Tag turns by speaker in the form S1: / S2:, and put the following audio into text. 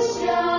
S1: 想